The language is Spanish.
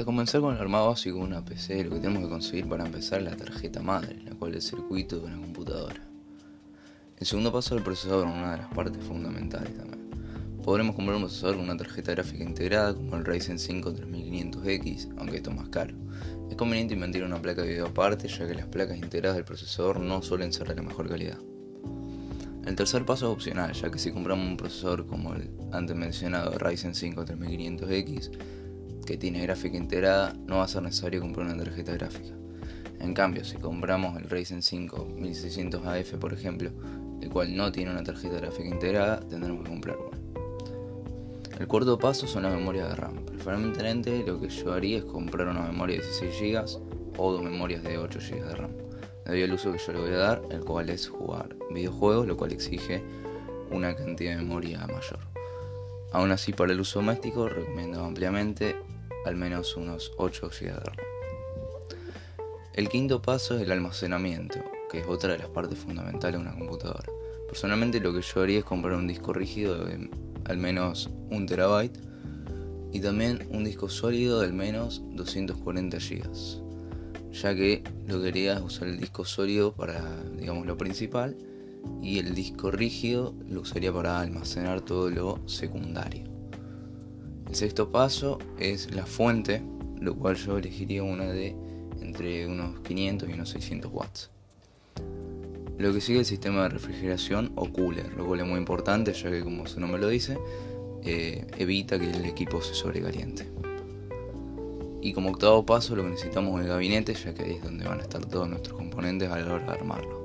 Para comenzar con el armado básico de una PC, lo que tenemos que conseguir para empezar es la tarjeta madre, la cual es el circuito de una computadora. El segundo paso es el procesador, una de las partes fundamentales también. Podremos comprar un procesador con una tarjeta gráfica integrada como el Ryzen 5 3500X, aunque esto es más caro. Es conveniente invertir una placa de video aparte, ya que las placas integradas del procesador no suelen ser de la mejor calidad. El tercer paso es opcional, ya que si compramos un procesador como el antes mencionado Ryzen 5 3500X, que tiene gráfica integrada, no va a ser necesario comprar una tarjeta gráfica. En cambio, si compramos el Ryzen 5 1600AF, por ejemplo, el cual no tiene una tarjeta gráfica integrada, tendremos que comprar una. El cuarto paso son las memorias de RAM. Preferentemente lo que yo haría es comprar una memoria de 16 GB o dos memorias de 8 GB de RAM. Debido al uso que yo le voy a dar, el cual es jugar videojuegos, lo cual exige una cantidad de memoria mayor. Aún así, para el uso doméstico, recomiendo ampliamente al menos unos 8 GB de RAM. El quinto paso es el almacenamiento, que es otra de las partes fundamentales de una computadora. Personalmente lo que yo haría es comprar un disco rígido de al menos 1 terabyte y también un disco sólido de al menos 240 GB, ya que lo que haría es usar el disco sólido para, digamos, lo principal y el disco rígido lo usaría para almacenar todo lo secundario. El sexto paso es la fuente, lo cual yo elegiría una de entre unos 500 y unos 600 watts. Lo que sigue el sistema de refrigeración o cooler, lo cual es muy importante ya que como su nombre lo dice, eh, evita que el equipo se sobrecaliente. Y como octavo paso lo que necesitamos es el gabinete, ya que ahí es donde van a estar todos nuestros componentes a la hora de armarlo.